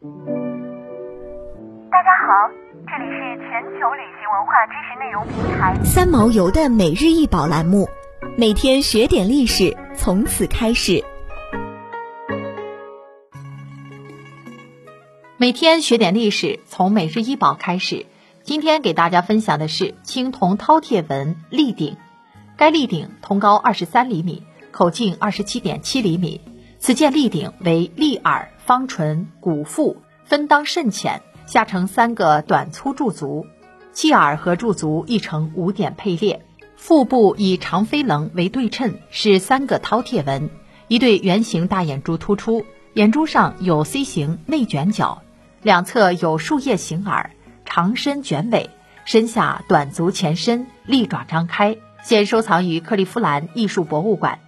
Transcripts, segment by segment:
大家好，这里是全球旅行文化知识内容平台三毛游的每日一宝栏目，每天学点历史，从此开始。每天学点历史，从每日一宝开始。今天给大家分享的是青铜饕餮纹立鼎，该立鼎通高二十三厘米，口径二十七点七厘米。此件立鼎为立耳、方唇、鼓腹，分当甚浅，下呈三个短粗柱足，器耳和柱足亦呈五点配列。腹部以长飞棱为对称，是三个饕餮纹，一对圆形大眼珠突出，眼珠上有 C 型内卷角。两侧有树叶形耳，长身卷尾，身下短足前伸，利爪张开。现收藏于克利夫兰艺术博物馆。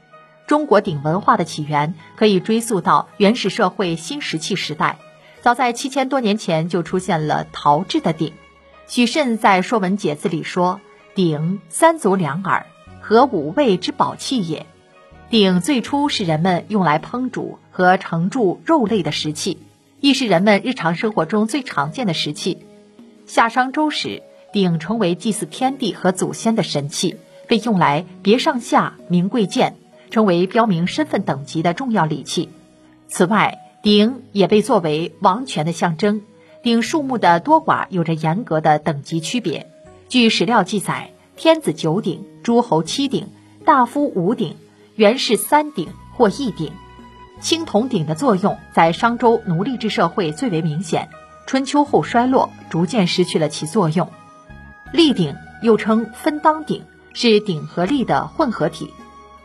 中国鼎文化的起源可以追溯到原始社会新石器时代，早在七千多年前就出现了陶制的鼎。许慎在《说文解字》里说：“鼎，三足两耳，合五味之宝器也。”鼎最初是人们用来烹煮和盛贮肉类的食器。亦是人们日常生活中最常见的石器。夏商周时，鼎成为祭祀天地和祖先的神器，被用来别上下、明贵贱，成为标明身份等级的重要礼器。此外，鼎也被作为王权的象征。鼎数目的多寡有着严格的等级区别。据史料记载，天子九鼎，诸侯七鼎，大夫五鼎，元氏三鼎或一鼎。青铜鼎的作用在商周奴隶制社会最为明显，春秋后衰落，逐渐失去了其作用。立鼎又称分当鼎，是鼎和立的混合体，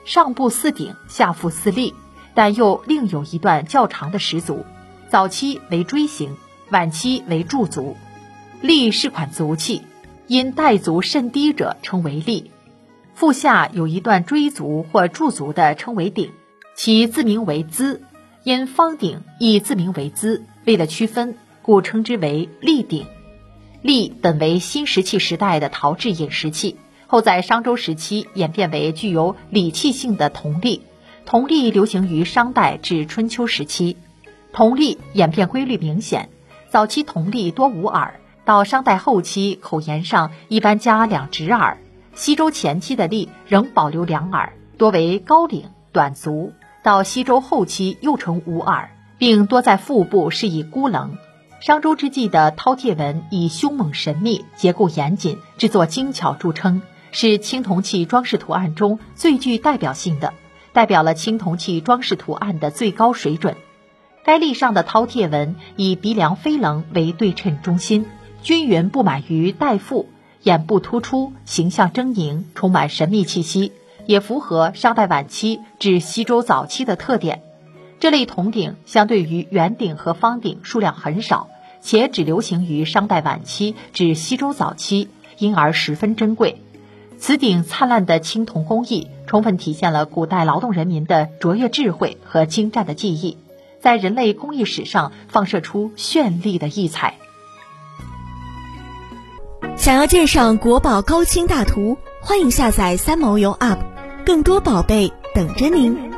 上部似鼎，下腹似立，但又另有一段较长的石足。早期为锥形，晚期为柱足。立是款足器，因带足甚低者称为立。腹下有一段锥足或柱足的称为鼎。其字名为资，因方鼎亦字名为资，为了区分，故称之为立鼎。立本为新石器时代的陶制饮食器，后在商周时期演变为具有礼器性的铜立。铜立流行于商代至春秋时期。铜立演变规律明显，早期铜立多无耳，到商代后期口沿上一般加两直耳。西周前期的立仍保留两耳，多为高领短足。到西周后期又称无耳，并多在腹部施以孤棱。商周之际的饕餮纹以凶猛神秘、结构严谨、制作精巧著称，是青铜器装饰图案中最具代表性的，代表了青铜器装饰图案的最高水准。该立上的饕餮纹以鼻梁飞棱为对称中心，均匀布满于带腹，眼部突出，形象狰狞，充满神秘气息。也符合商代晚期至西周早期的特点。这类铜鼎相对于圆鼎和方鼎数量很少，且只流行于商代晚期至西周早期，因而十分珍贵。此鼎灿烂的青铜工艺，充分体现了古代劳动人民的卓越智慧和精湛的技艺，在人类工艺史上放射出绚丽的异彩。想要鉴赏国宝高清大图，欢迎下载三毛游 App。更多宝贝等着您。